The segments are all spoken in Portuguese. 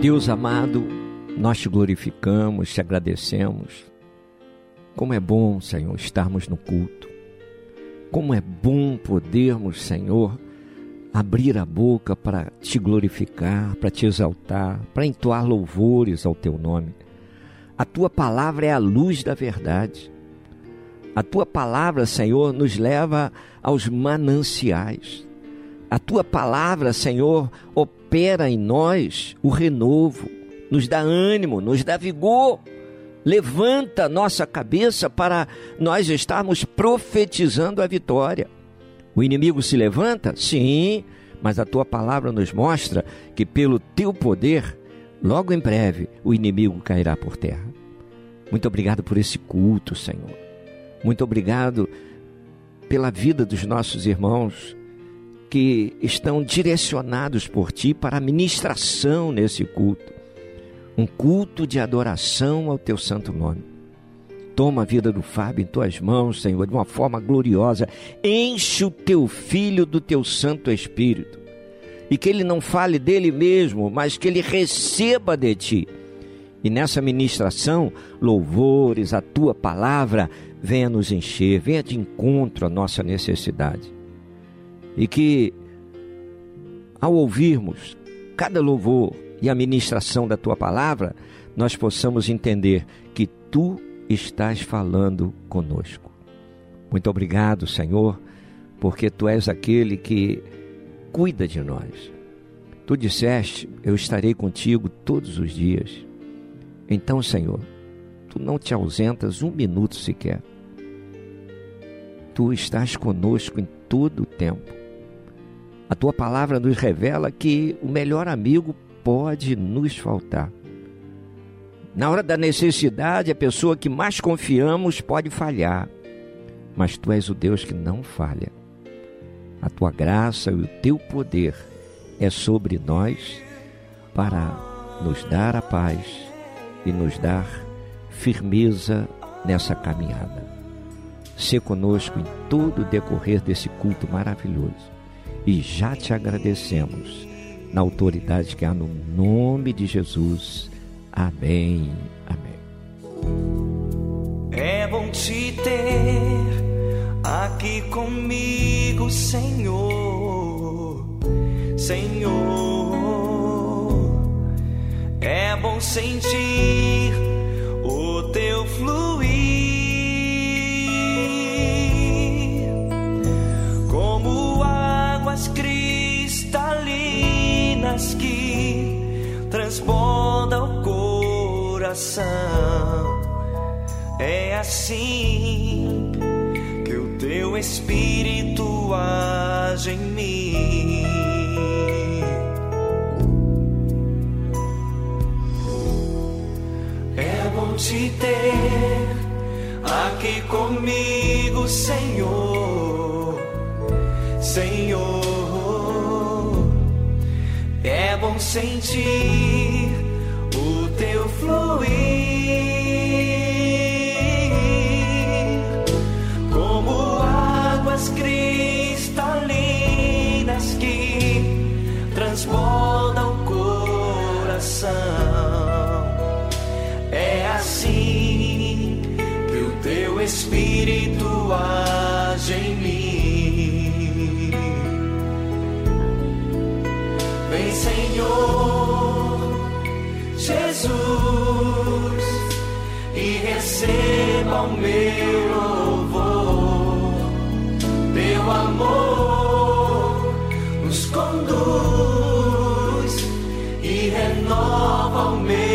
Deus amado, nós te glorificamos, te agradecemos. Como é bom, Senhor, estarmos no culto. Como é bom podermos, Senhor, abrir a boca para te glorificar, para te exaltar, para entoar louvores ao teu nome. A tua palavra é a luz da verdade. A tua palavra, Senhor, nos leva aos mananciais. A tua palavra, Senhor, opera em nós o renovo, nos dá ânimo, nos dá vigor. Levanta nossa cabeça para nós estarmos profetizando a vitória. O inimigo se levanta? Sim, mas a tua palavra nos mostra que pelo teu poder, logo em breve, o inimigo cairá por terra. Muito obrigado por esse culto, Senhor. Muito obrigado pela vida dos nossos irmãos que estão direcionados por ti para a ministração nesse culto. Um culto de adoração ao teu santo nome. Toma a vida do Fábio em tuas mãos, Senhor, de uma forma gloriosa. Enche o teu filho do teu Santo Espírito. E que ele não fale dele mesmo, mas que ele receba de ti. E nessa ministração, louvores, a tua palavra venha nos encher, venha de encontro à nossa necessidade e que, ao ouvirmos cada louvor e a ministração da tua palavra, nós possamos entender que tu estás falando conosco. Muito obrigado, Senhor, porque tu és aquele que cuida de nós. Tu disseste: Eu estarei contigo todos os dias. Então, Senhor, tu não te ausentas um minuto sequer. Tu estás conosco em todo o tempo. A tua palavra nos revela que o melhor amigo pode nos faltar. Na hora da necessidade, a pessoa que mais confiamos pode falhar, mas tu és o Deus que não falha. A tua graça e o teu poder é sobre nós para nos dar a paz e nos dar firmeza nessa caminhada. Se conosco em todo o decorrer desse culto maravilhoso e já te agradecemos na autoridade que há no nome de Jesus. Amém. Amém. É bom te ter aqui comigo, Senhor. Senhor. É bom sentir o teu fluir coração. É assim que o teu espírito age em mim. É bom te ter aqui comigo, Senhor. Senhor, é bom sentir meu louvor. Teu amor nos conduz e renova o meu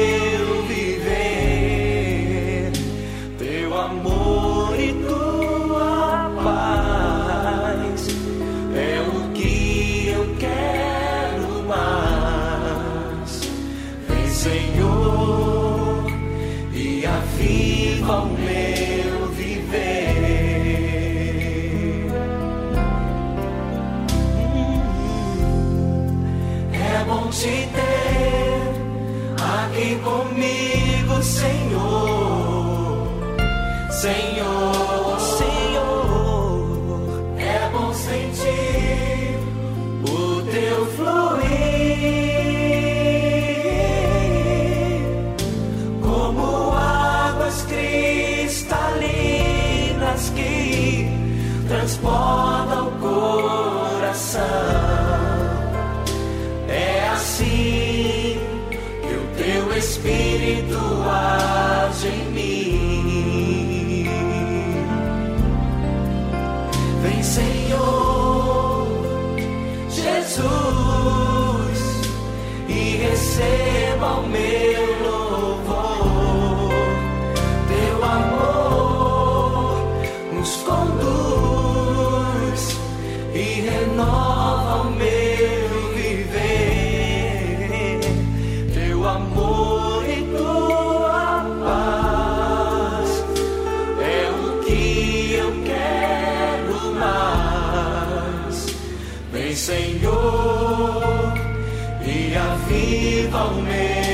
aviva o meu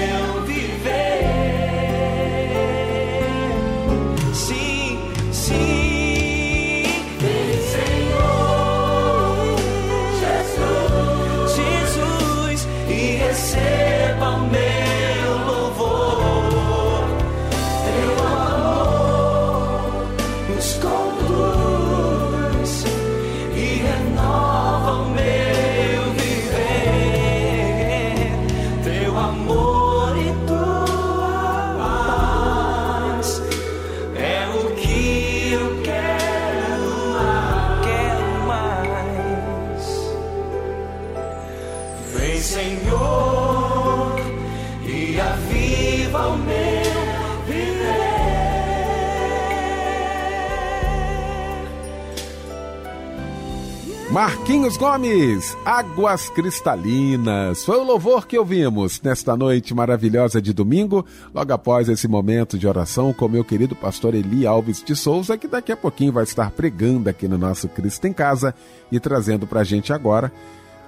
Marquinhos Gomes, Águas Cristalinas. Foi o louvor que ouvimos nesta noite maravilhosa de domingo, logo após esse momento de oração com meu querido pastor Eli Alves de Souza, que daqui a pouquinho vai estar pregando aqui no nosso Cristo em Casa e trazendo para a gente agora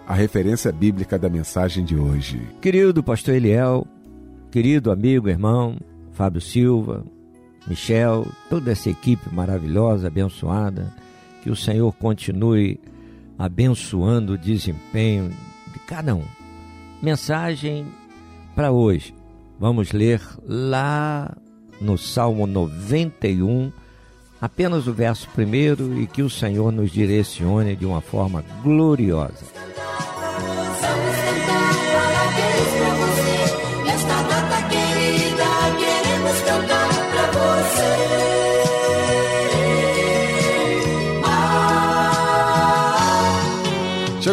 a referência bíblica da mensagem de hoje. Querido pastor Eliel, querido amigo, irmão Fábio Silva, Michel, toda essa equipe maravilhosa, abençoada, que o Senhor continue abençoando o desempenho de cada um. Mensagem para hoje. Vamos ler lá no Salmo 91, apenas o verso primeiro, e que o Senhor nos direcione de uma forma gloriosa.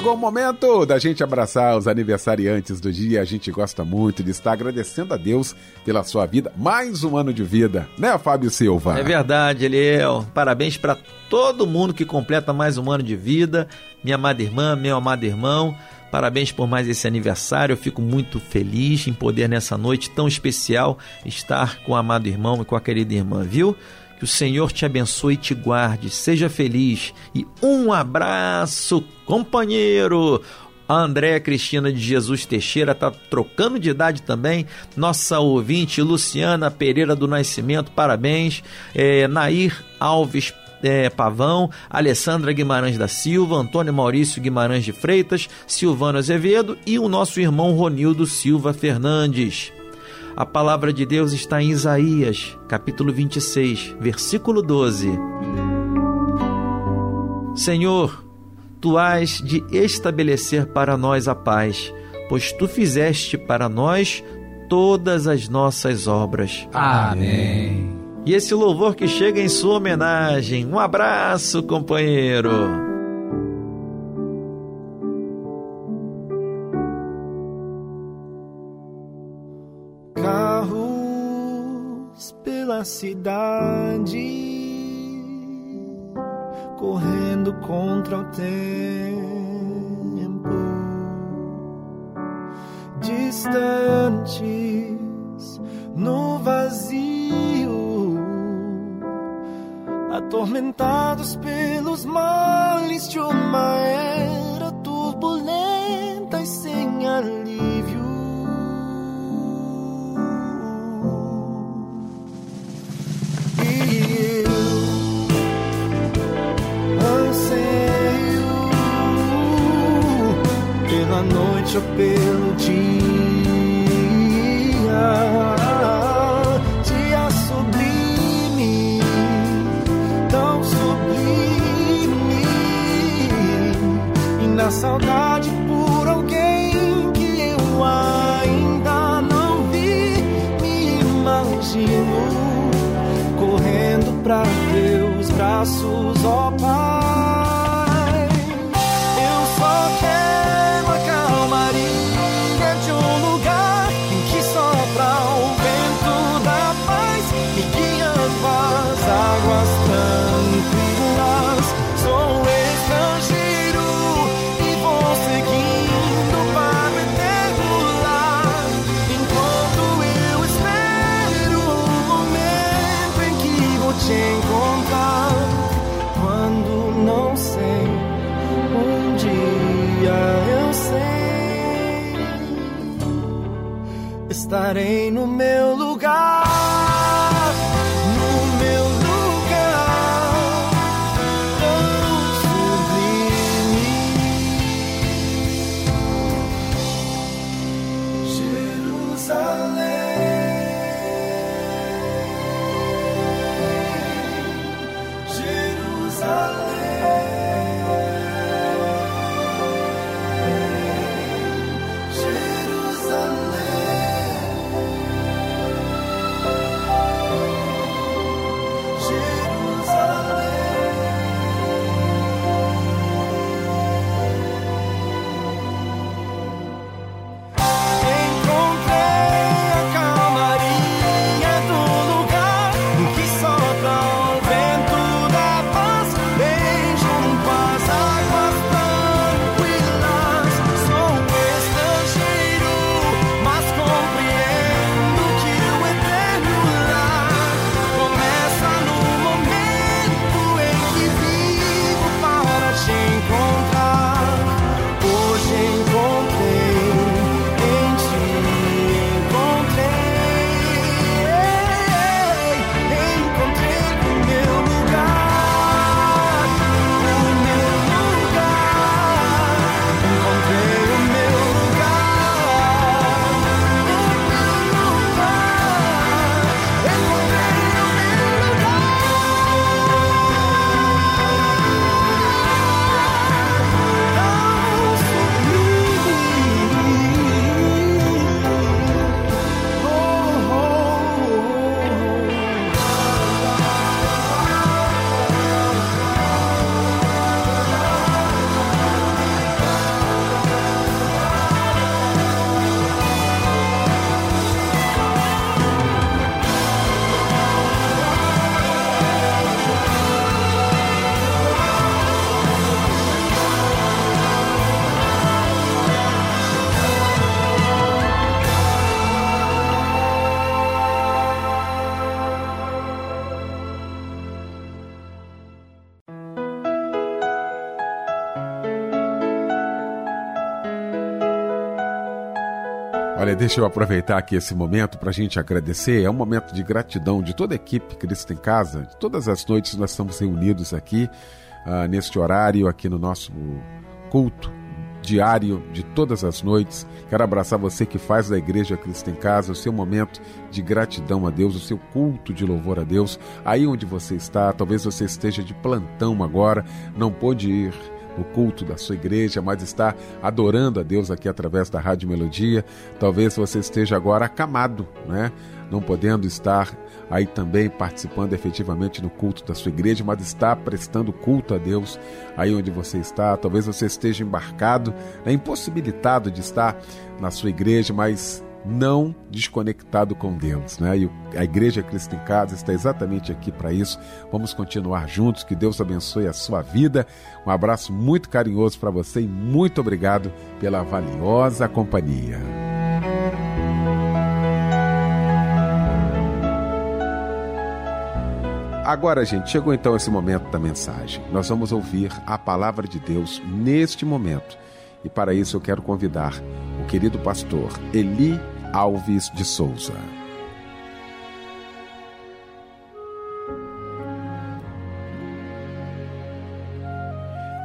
Chegou o momento da gente abraçar os aniversariantes do dia. A gente gosta muito de estar agradecendo a Deus pela sua vida. Mais um ano de vida, né, Fábio Silva? É verdade, Eliel. Parabéns para todo mundo que completa mais um ano de vida. Minha amada irmã, meu amado irmão. Parabéns por mais esse aniversário. Eu fico muito feliz em poder, nessa noite tão especial, estar com o amado irmão e com a querida irmã, viu? Que o Senhor te abençoe e te guarde. Seja feliz. E um abraço, companheiro. A Andréa Cristina de Jesus Teixeira está trocando de idade também. Nossa ouvinte Luciana Pereira do Nascimento, parabéns. É, Nair Alves é, Pavão, Alessandra Guimarães da Silva, Antônio Maurício Guimarães de Freitas, Silvano Azevedo e o nosso irmão Ronildo Silva Fernandes. A palavra de Deus está em Isaías, capítulo 26, versículo 12. Senhor, tu has de estabelecer para nós a paz, pois tu fizeste para nós todas as nossas obras. Amém. E esse louvor que chega em sua homenagem. Um abraço, companheiro. Pela cidade, correndo contra o tempo, distantes no vazio, atormentados pelos males de uma era turbulenta e sem alívio. Ou pelo dia, dia sublime, tão sublime, e na saudade por alguém que eu ainda não vi, me imagino correndo pra teus braços, ó Pai. Eu só quero Estarei no meu lugar. Deixa eu aproveitar aqui esse momento para a gente agradecer. É um momento de gratidão de toda a equipe Cristo em Casa. Todas as noites nós estamos reunidos aqui, ah, neste horário, aqui no nosso culto diário de todas as noites. Quero abraçar você que faz da Igreja Cristo em Casa o seu momento de gratidão a Deus, o seu culto de louvor a Deus. Aí onde você está, talvez você esteja de plantão agora, não pôde ir no culto da sua igreja, mas está adorando a Deus aqui através da Rádio Melodia. Talvez você esteja agora acamado, né? Não podendo estar aí também participando efetivamente no culto da sua igreja, mas está prestando culto a Deus aí onde você está. Talvez você esteja embarcado, né, impossibilitado de estar na sua igreja, mas não desconectado com Deus, né? E a Igreja Cristo em Casa está exatamente aqui para isso. Vamos continuar juntos. Que Deus abençoe a sua vida. Um abraço muito carinhoso para você e muito obrigado pela valiosa companhia. Agora, gente, chegou então esse momento da mensagem. Nós vamos ouvir a palavra de Deus neste momento. E para isso eu quero convidar querido pastor Eli Alves de Souza.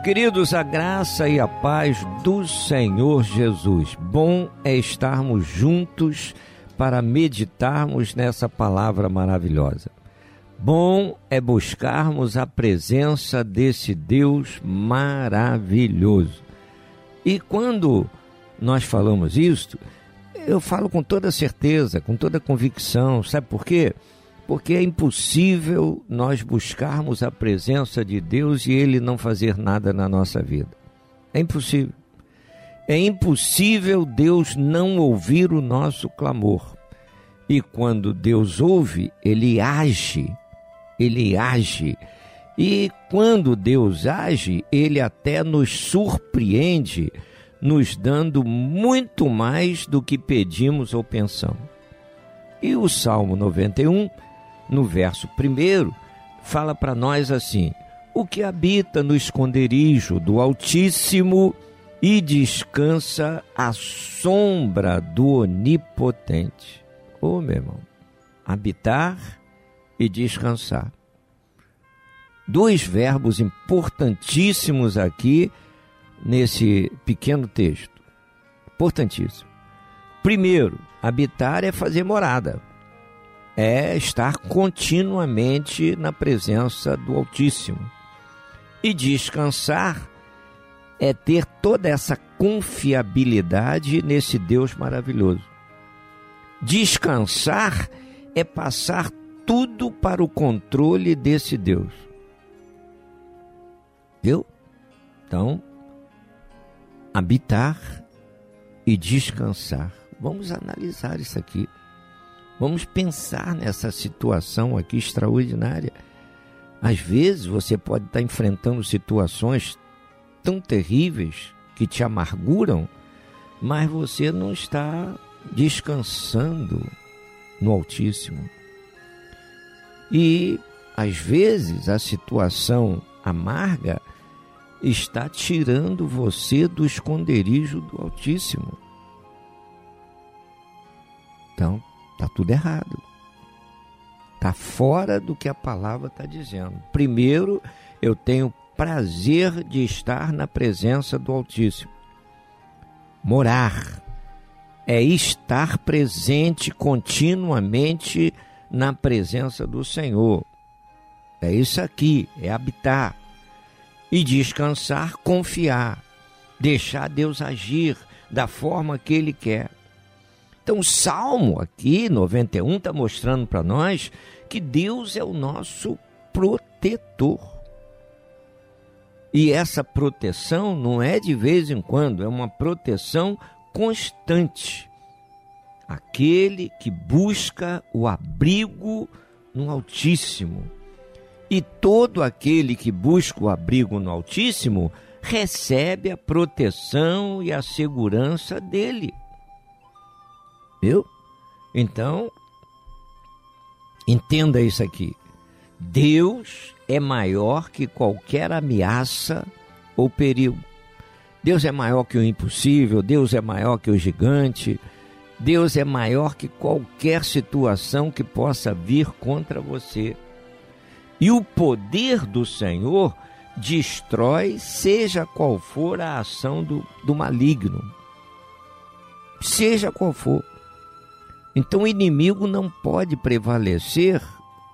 Queridos, a graça e a paz do Senhor Jesus. Bom é estarmos juntos para meditarmos nessa palavra maravilhosa. Bom é buscarmos a presença desse Deus maravilhoso. E quando nós falamos isto, eu falo com toda certeza, com toda convicção. Sabe por quê? Porque é impossível nós buscarmos a presença de Deus e Ele não fazer nada na nossa vida. É impossível. É impossível Deus não ouvir o nosso clamor. E quando Deus ouve, Ele age. Ele age. E quando Deus age, Ele até nos surpreende nos dando muito mais do que pedimos ou pensamos. E o Salmo 91, no verso 1, fala para nós assim: O que habita no esconderijo do Altíssimo e descansa à sombra do Onipotente. Ô oh, meu irmão, habitar e descansar. Dois verbos importantíssimos aqui nesse pequeno texto. Importantíssimo. Primeiro, habitar é fazer morada. É estar continuamente na presença do Altíssimo. E descansar é ter toda essa confiabilidade nesse Deus maravilhoso. Descansar é passar tudo para o controle desse Deus. Viu? Então, habitar e descansar. Vamos analisar isso aqui. Vamos pensar nessa situação aqui extraordinária. Às vezes você pode estar enfrentando situações tão terríveis que te amarguram, mas você não está descansando no Altíssimo. E às vezes a situação amarga está tirando você do esconderijo do Altíssimo. Então, está tudo errado. Está fora do que a palavra está dizendo. Primeiro, eu tenho prazer de estar na presença do Altíssimo. Morar é estar presente continuamente na presença do Senhor. É isso aqui, é habitar e descansar, confiar, deixar Deus agir da forma que Ele quer. Então, o Salmo aqui, 91, está mostrando para nós que Deus é o nosso protetor. E essa proteção não é de vez em quando, é uma proteção constante. Aquele que busca o abrigo no Altíssimo e todo aquele que busca o abrigo no Altíssimo recebe a proteção e a segurança dele. Viu? Então, entenda isso aqui. Deus é maior que qualquer ameaça ou perigo. Deus é maior que o impossível, Deus é maior que o gigante, Deus é maior que qualquer situação que possa vir contra você. E o poder do Senhor destrói, seja qual for a ação do, do maligno. Seja qual for. Então o inimigo não pode prevalecer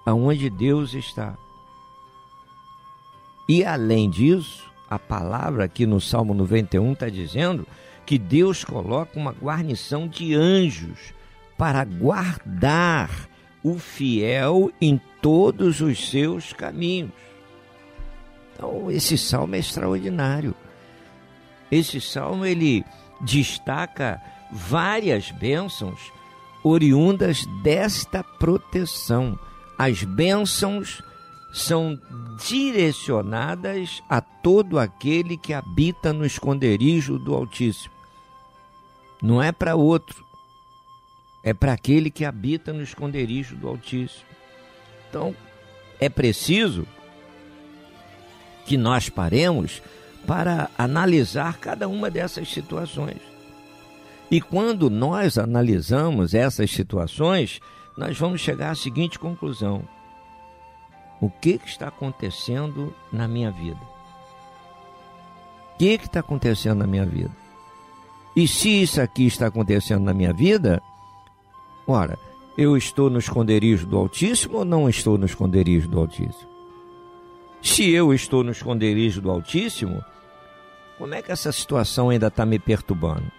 aonde Deus está. E além disso, a palavra aqui no Salmo 91 está dizendo que Deus coloca uma guarnição de anjos para guardar o fiel em todos os seus caminhos. Então, esse salmo é extraordinário. Esse salmo ele destaca várias bênçãos oriundas desta proteção. As bênçãos são direcionadas a todo aquele que habita no esconderijo do Altíssimo. Não é para outro, é para aquele que habita no esconderijo do Altíssimo. Então, é preciso que nós paremos para analisar cada uma dessas situações. E quando nós analisamos essas situações, nós vamos chegar à seguinte conclusão: o que, que está acontecendo na minha vida? O que que está acontecendo na minha vida? E se isso aqui está acontecendo na minha vida, ora, eu estou no esconderijo do Altíssimo ou não estou no esconderijo do Altíssimo? Se eu estou no esconderijo do Altíssimo, como é que essa situação ainda está me perturbando?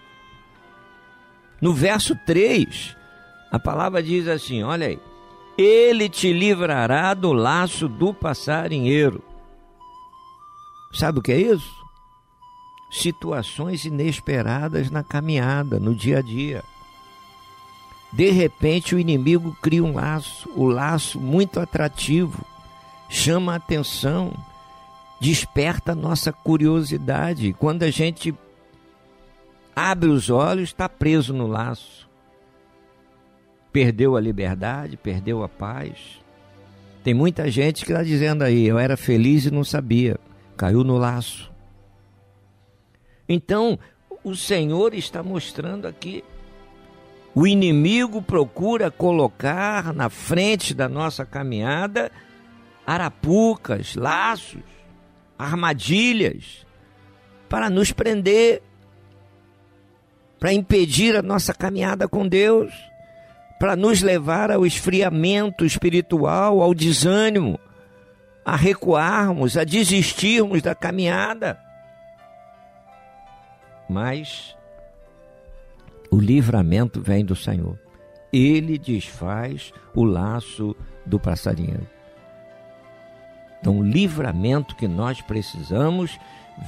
No verso 3, a palavra diz assim: olha aí, ele te livrará do laço do passarinheiro. Sabe o que é isso? Situações inesperadas na caminhada, no dia a dia. De repente o inimigo cria um laço, o laço muito atrativo, chama a atenção, desperta a nossa curiosidade. Quando a gente abre os olhos, está preso no laço. Perdeu a liberdade, perdeu a paz. Tem muita gente que está dizendo aí, eu era feliz e não sabia, caiu no laço. Então, o Senhor está mostrando aqui. O inimigo procura colocar na frente da nossa caminhada arapucas, laços, armadilhas para nos prender, para impedir a nossa caminhada com Deus, para nos levar ao esfriamento espiritual, ao desânimo, a recuarmos, a desistirmos da caminhada. Mas o livramento vem do Senhor. Ele desfaz o laço do passarinheiro. Então, o livramento que nós precisamos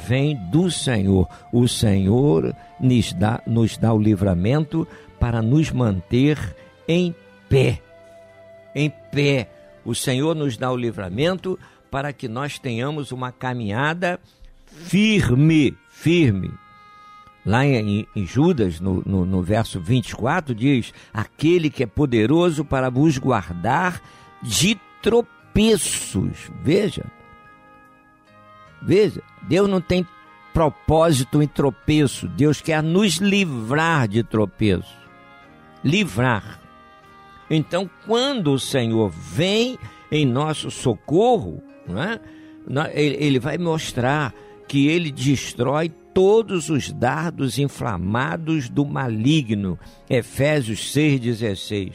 vem do Senhor. O Senhor nos dá, nos dá o livramento para nos manter em pé. Em pé. O Senhor nos dá o livramento para que nós tenhamos uma caminhada firme, firme. Lá em, em Judas, no, no, no verso 24, diz: Aquele que é poderoso para vos guardar de tropeços. Veja, veja, Deus não tem propósito em tropeço, Deus quer nos livrar de tropeço. Livrar. Então, quando o Senhor vem em nosso socorro, né, ele vai mostrar que ele destrói todos os dardos inflamados do maligno. Efésios 6,16.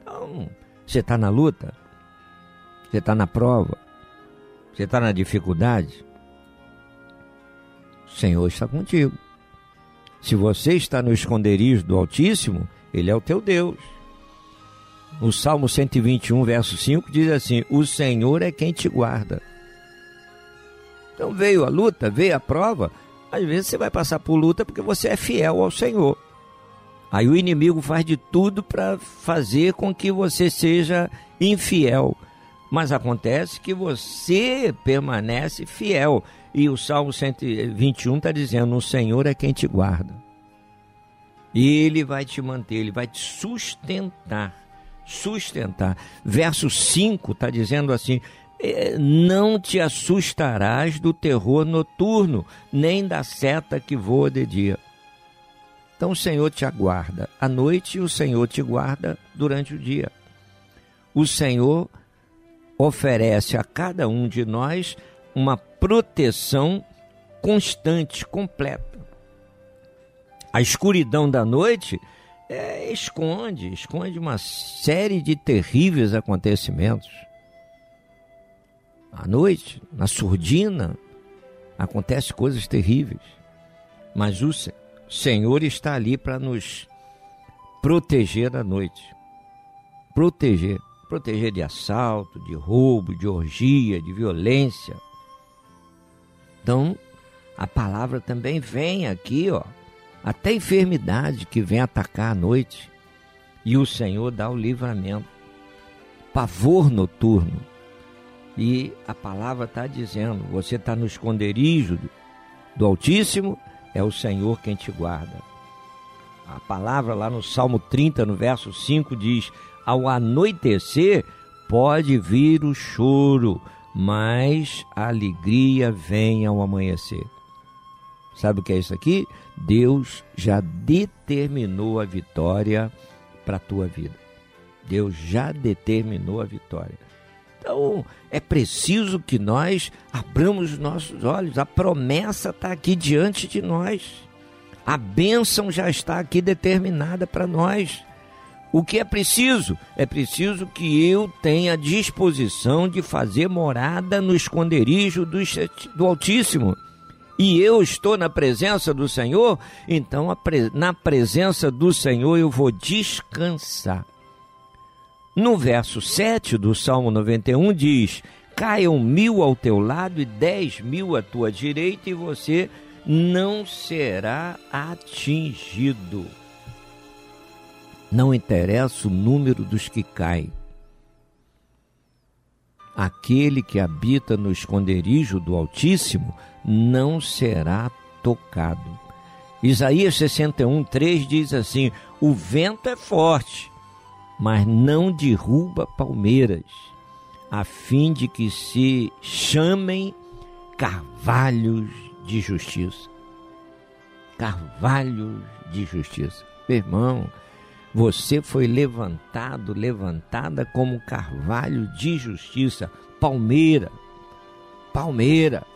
Então, você está na luta? Você está na prova? Você está na dificuldade? O Senhor está contigo. Se você está no esconderijo do Altíssimo, Ele é o teu Deus. O Salmo 121, verso 5 diz assim: O Senhor é quem te guarda. Então veio a luta, veio a prova. Às vezes você vai passar por luta porque você é fiel ao Senhor. Aí o inimigo faz de tudo para fazer com que você seja infiel. Mas acontece que você permanece fiel. E o Salmo 121 está dizendo: O Senhor é quem te guarda. Ele vai te manter, ele vai te sustentar. Sustentar. Verso 5 está dizendo assim: "É, Não te assustarás do terror noturno, nem da seta que voa de dia. Então o Senhor te aguarda à noite e o Senhor te guarda durante o dia. O Senhor oferece a cada um de nós uma proteção constante, completa. A escuridão da noite é, esconde, esconde uma série de terríveis acontecimentos. À noite, na surdina, acontecem coisas terríveis. Mas o Senhor está ali para nos proteger da noite. Proteger. Proteger de assalto, de roubo, de orgia, de violência. Então, a palavra também vem aqui, ó, até enfermidade que vem atacar à noite. E o Senhor dá o livramento. Pavor noturno. E a palavra está dizendo: você está no esconderijo do Altíssimo, é o Senhor quem te guarda. A palavra lá no Salmo 30, no verso 5, diz: Ao anoitecer pode vir o choro, mas a alegria vem ao amanhecer. Sabe o que é isso aqui? Deus já determinou a vitória para a tua vida. Deus já determinou a vitória. Então, é preciso que nós abramos os nossos olhos. A promessa está aqui diante de nós. A bênção já está aqui determinada para nós. O que é preciso? É preciso que eu tenha disposição de fazer morada no esconderijo do Altíssimo e eu estou na presença do Senhor, então na presença do Senhor eu vou descansar. No verso 7 do Salmo 91 diz: Caiam mil ao teu lado e dez mil à tua direita, e você não será atingido. Não interessa o número dos que caem. Aquele que habita no esconderijo do Altíssimo não será tocado. Isaías 61, 3 diz assim: O vento é forte, mas não derruba palmeiras, a fim de que se chamem carvalhos de justiça. Carvalhos de justiça. Meu irmão, você foi levantado, levantada como carvalho de justiça, palmeira. Palmeira.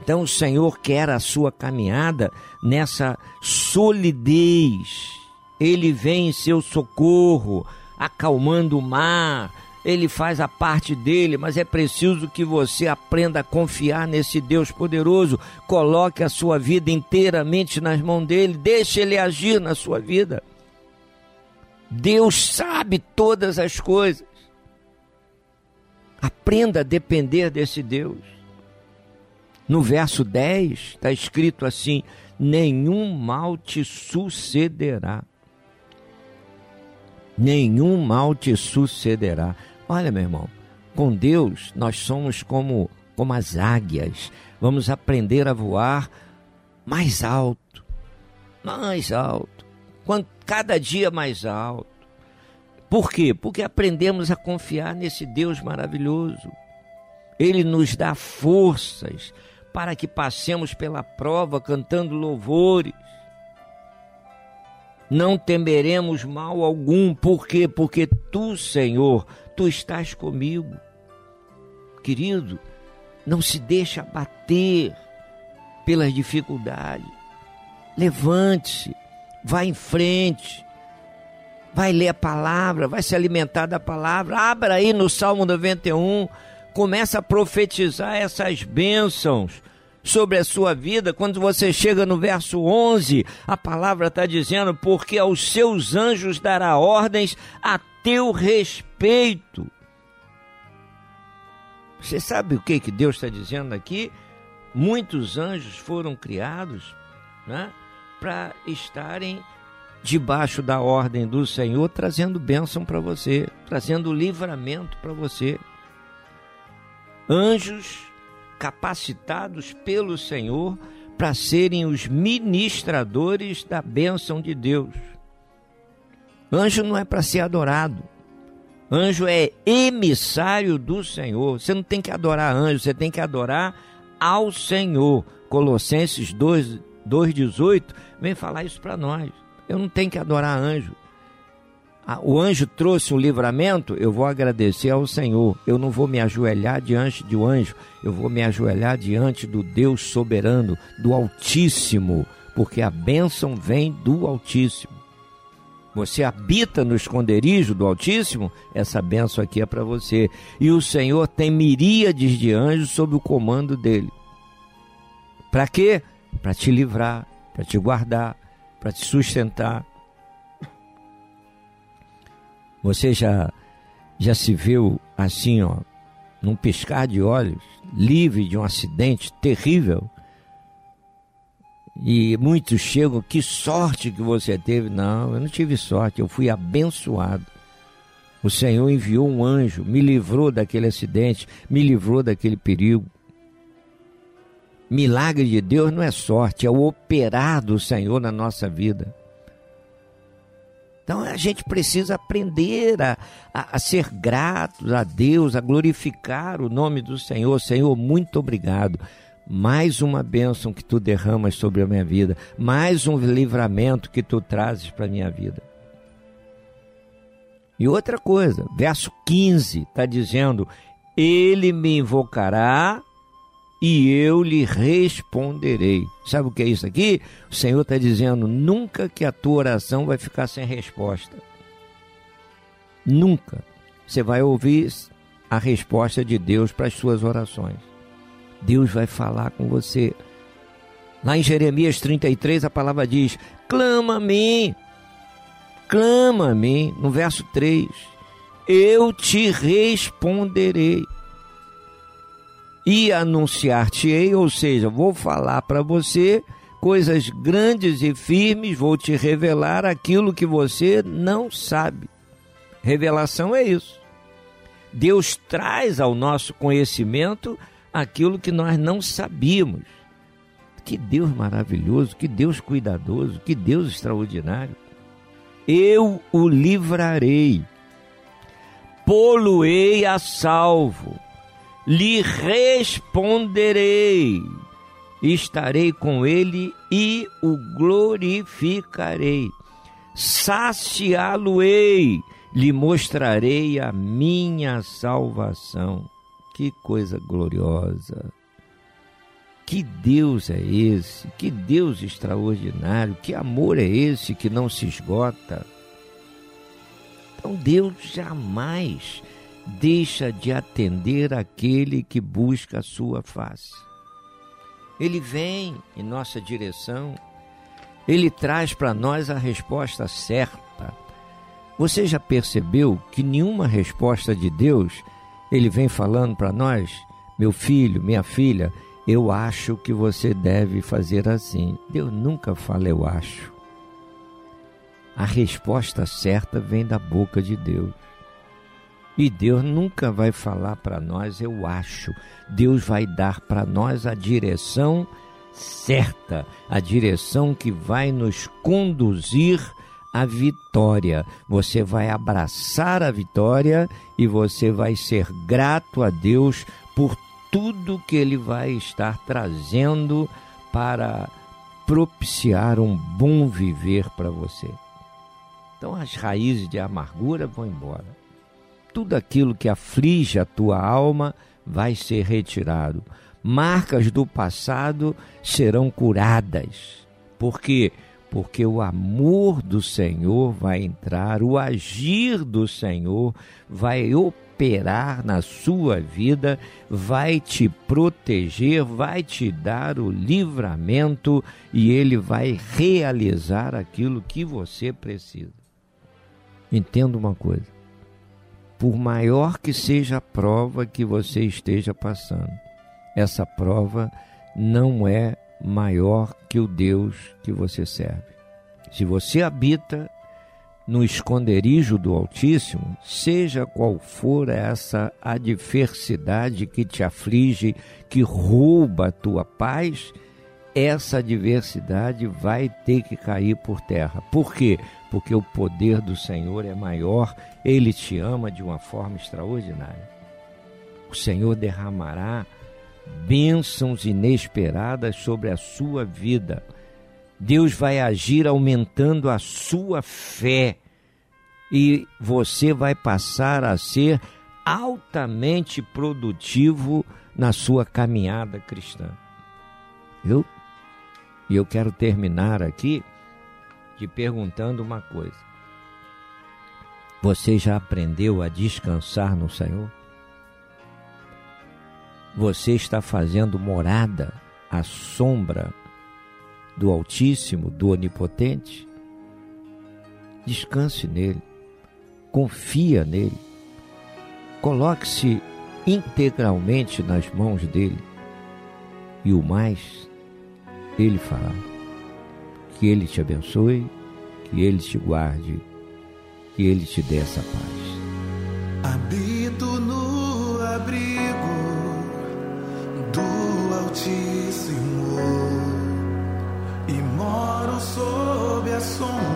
Então o Senhor quer a sua caminhada nessa solidez. Ele vem em seu socorro, acalmando o mar. Ele faz a parte dele, mas é preciso que você aprenda a confiar nesse Deus poderoso. Coloque a sua vida inteiramente nas mãos dele, deixe ele agir na sua vida. Deus sabe todas as coisas. Aprenda a depender desse Deus. No verso 10 está escrito assim: nenhum mal te sucederá. Nenhum mal te sucederá. Olha, meu irmão, com Deus nós somos como, como as águias. Vamos aprender a voar mais alto, mais alto, cada dia mais alto. Por quê? Porque aprendemos a confiar nesse Deus maravilhoso. Ele nos dá forças para que passemos pela prova cantando louvores. Não temeremos mal algum, por quê? Porque tu, Senhor, tu estás comigo. Querido, não se deixe abater pelas dificuldades. Levante-se, vá em frente, vai ler a palavra, vai se alimentar da palavra. Abra aí no Salmo 91, começa a profetizar essas bênçãos sobre a sua vida. Quando você chega no verso 11, a palavra está dizendo: Porque aos seus anjos dará ordens a teu respeito. Você sabe o que, que Deus está dizendo aqui? Muitos anjos foram criados né, para estarem debaixo da ordem do Senhor, trazendo bênção para você, trazendo livramento para você. Anjos capacitados pelo Senhor para serem os ministradores da bênção de Deus. Anjo não é para ser adorado. Anjo é emissário do Senhor. Você não tem que adorar anjo, você tem que adorar ao Senhor. Colossenses 2, 2,18 vem falar isso para nós. Eu não tenho que adorar anjo. O anjo trouxe um livramento, eu vou agradecer ao Senhor. Eu não vou me ajoelhar diante um anjo, eu vou me ajoelhar diante do Deus soberano, do Altíssimo, porque a bênção vem do Altíssimo. Você habita no esconderijo do Altíssimo, essa bênção aqui é para você. E o Senhor tem miríades de anjos sob o comando dele. Para quê? Para te livrar, para te guardar, para te sustentar. Você já já se viu assim, ó, num piscar de olhos, livre de um acidente terrível? E muitos chegam, que sorte que você teve. Não, eu não tive sorte, eu fui abençoado. O Senhor enviou um anjo, me livrou daquele acidente, me livrou daquele perigo. Milagre de Deus não é sorte, é o operar do Senhor na nossa vida. Então a gente precisa aprender a, a, a ser gratos a Deus, a glorificar o nome do Senhor. Senhor, muito obrigado. Mais uma bênção que tu derramas sobre a minha vida, mais um livramento que tu trazes para a minha vida. E outra coisa, verso 15 está dizendo: Ele me invocará e eu lhe responderei. Sabe o que é isso aqui? O Senhor está dizendo: nunca que a tua oração vai ficar sem resposta. Nunca. Você vai ouvir a resposta de Deus para as suas orações. Deus vai falar com você. Lá em Jeremias 33, a palavra diz: clama a mim, clama a mim, no verso 3, eu te responderei e anunciar-te-ei, ou seja, vou falar para você coisas grandes e firmes, vou te revelar aquilo que você não sabe. Revelação é isso. Deus traz ao nosso conhecimento aquilo que nós não sabíamos. Que Deus maravilhoso, que Deus cuidadoso, que Deus extraordinário. Eu o livrarei, poluei a salvo lhe responderei, estarei com ele e o glorificarei, saciá-lo-ei, lhe mostrarei a minha salvação. Que coisa gloriosa! Que Deus é esse? Que Deus extraordinário! Que amor é esse que não se esgota? Então Deus jamais deixa de atender aquele que busca a sua face. Ele vem em nossa direção, ele traz para nós a resposta certa. Você já percebeu que nenhuma resposta de Deus ele vem falando para nós, meu filho, minha filha, eu acho que você deve fazer assim. Deus nunca fala eu acho. A resposta certa vem da boca de Deus. E Deus nunca vai falar para nós, eu acho. Deus vai dar para nós a direção certa, a direção que vai nos conduzir à vitória. Você vai abraçar a vitória e você vai ser grato a Deus por tudo que Ele vai estar trazendo para propiciar um bom viver para você. Então as raízes de amargura vão embora tudo aquilo que aflige a tua alma vai ser retirado. Marcas do passado serão curadas. Por quê? Porque o amor do Senhor vai entrar, o agir do Senhor vai operar na sua vida, vai te proteger, vai te dar o livramento e ele vai realizar aquilo que você precisa. Entenda uma coisa por maior que seja a prova que você esteja passando, essa prova não é maior que o Deus que você serve. Se você habita no esconderijo do Altíssimo, seja qual for essa adversidade que te aflige, que rouba a tua paz, essa adversidade vai ter que cair por terra. Por quê? Porque o poder do Senhor é maior, ele te ama de uma forma extraordinária. O Senhor derramará bênçãos inesperadas sobre a sua vida. Deus vai agir aumentando a sua fé e você vai passar a ser altamente produtivo na sua caminhada cristã. Viu? E eu quero terminar aqui te perguntando uma coisa. Você já aprendeu a descansar no Senhor? Você está fazendo morada à sombra do Altíssimo, do Onipotente? Descanse nele, confia nele, coloque-se integralmente nas mãos dele e o mais ele fará. Que ele te abençoe, que ele te guarde, que ele te dê essa paz. Habito no abrigo do Altíssimo e moro sob a sombra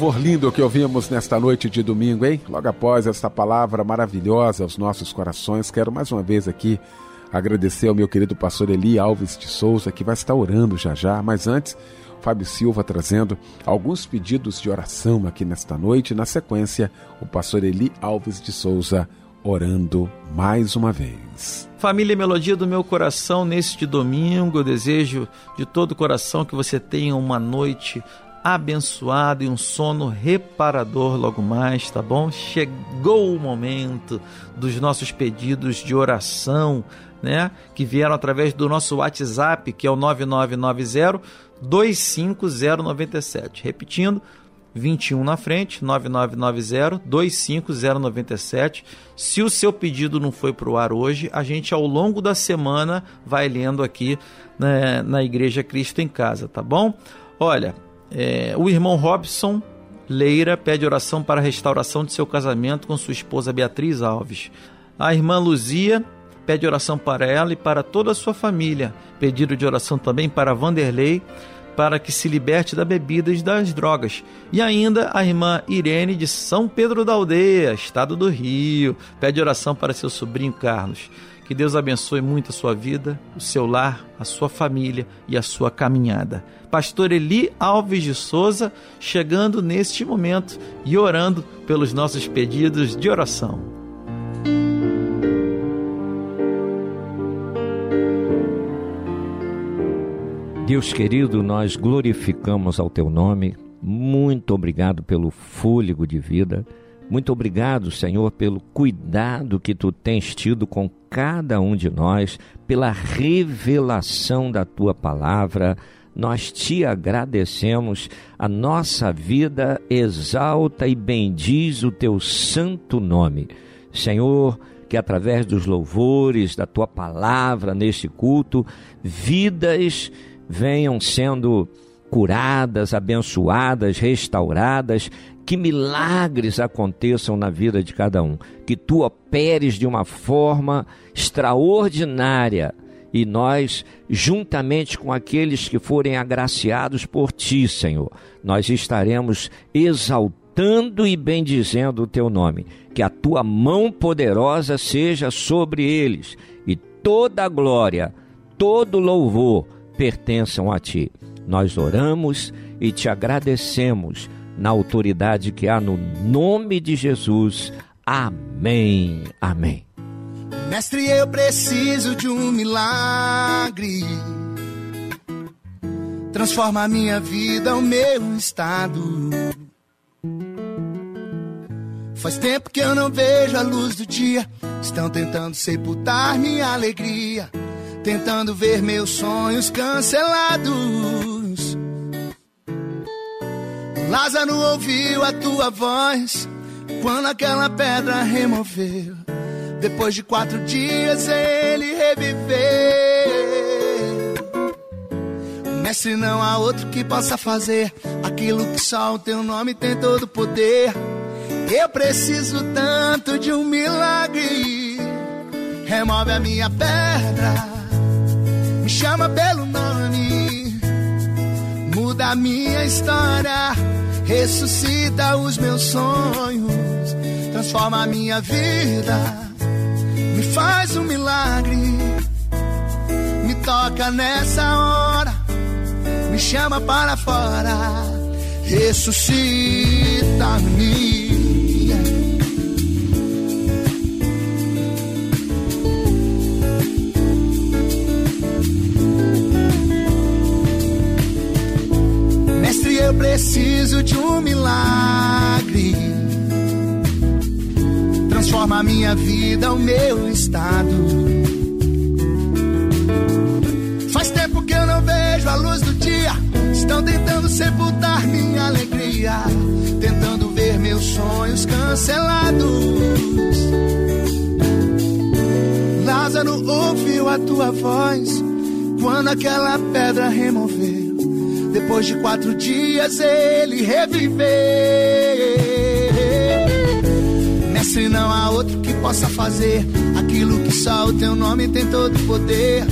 Louvor lindo que ouvimos nesta noite de domingo, hein? Logo após esta palavra maravilhosa aos nossos corações, quero mais uma vez aqui agradecer ao meu querido pastor Eli Alves de Souza, que vai estar orando já já, mas antes, Fábio Silva trazendo alguns pedidos de oração aqui nesta noite. Na sequência, o pastor Eli Alves de Souza orando mais uma vez. Família Melodia do meu coração, neste domingo, eu desejo de todo o coração que você tenha uma noite abençoada e um sono reparador logo mais, tá bom? Chegou o momento dos nossos pedidos de oração, né? Que vieram através do nosso WhatsApp, que é o 9990 25097. Repetindo, 21 na frente, 9990 25097. Se o seu pedido não foi para o ar hoje, a gente ao longo da semana vai lendo aqui né, na Igreja Cristo em Casa, tá bom? Olha, é, o irmão Robson Leira pede oração para a restauração de seu casamento com sua esposa Beatriz Alves. A irmã Luzia pede oração para ela e para toda a sua família. Pedido de oração também para Vanderlei para que se liberte da bebida e das drogas. E ainda a irmã Irene de São Pedro da Aldeia, estado do Rio, pede oração para seu sobrinho Carlos. Que Deus abençoe muito a sua vida, o seu lar, a sua família e a sua caminhada. Pastor Eli Alves de Souza chegando neste momento e orando pelos nossos pedidos de oração. Deus querido, nós glorificamos ao teu nome. Muito obrigado pelo fôlego de vida. Muito obrigado, Senhor, pelo cuidado que tu tens tido com cada um de nós, pela revelação da tua palavra. Nós te agradecemos. A nossa vida exalta e bendiz o teu santo nome. Senhor, que através dos louvores da tua palavra neste culto, vidas venham sendo curadas, abençoadas, restauradas, que milagres aconteçam na vida de cada um, que tu operes de uma forma extraordinária e nós, juntamente com aqueles que forem agraciados por ti, Senhor, nós estaremos exaltando e bendizendo o teu nome, que a tua mão poderosa seja sobre eles e toda a glória, todo louvor pertençam a ti. Nós oramos e te agradecemos na autoridade que há no nome de Jesus. Amém. Amém. Mestre, eu preciso de um milagre. Transforma a minha vida, o meu estado. Faz tempo que eu não vejo a luz do dia. Estão tentando sepultar minha alegria tentando ver meus sonhos cancelados. Lázaro ouviu a tua voz quando aquela pedra removeu. Depois de quatro dias ele reviveu. Mestre, não há outro que possa fazer aquilo que só o teu nome tem todo o poder. Eu preciso tanto de um milagre. Remove a minha pedra chama pelo nome, muda a minha história, ressuscita os meus sonhos, transforma a minha vida, me faz um milagre, me toca nessa hora, me chama para fora, ressuscita-me. Eu preciso de um milagre. Transforma a minha vida, o meu estado. Faz tempo que eu não vejo a luz do dia. Estão tentando sepultar minha alegria. Tentando ver meus sonhos cancelados. Lázaro ouviu a tua voz quando aquela pedra removeu depois de quatro dias ele reviveu. Mestre, não há outro que possa fazer aquilo que só o teu nome tem todo o poder.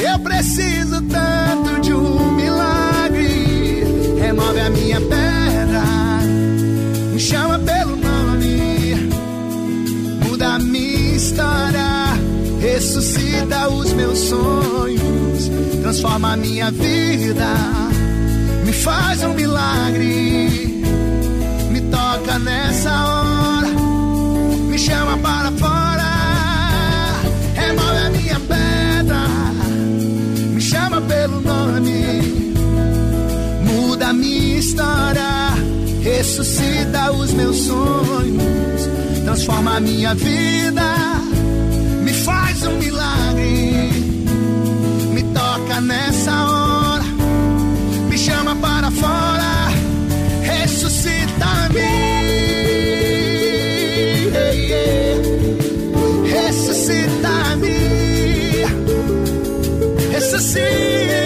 Eu preciso tanto de um milagre. Remove a minha pedra, me chama pelo nome, muda a minha história, ressuscita os meus sonhos, transforma a minha vida faz um milagre. Me toca nessa hora, me chama para fora, remove a minha pedra, me chama pelo nome, muda a minha história, ressuscita os meus sonhos, transforma a minha vida, me faz um milagre, me toca nessa hora. Ressuscita-me.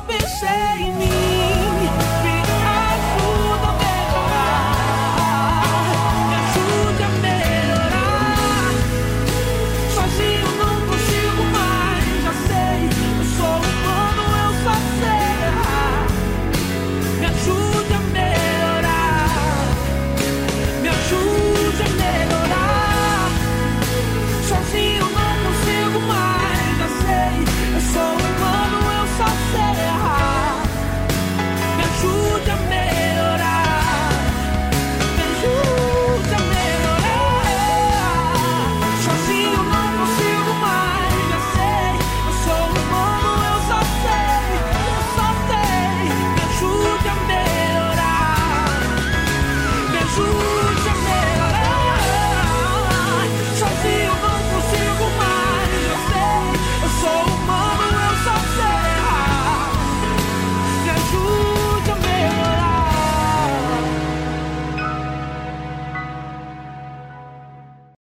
Pensei em mim.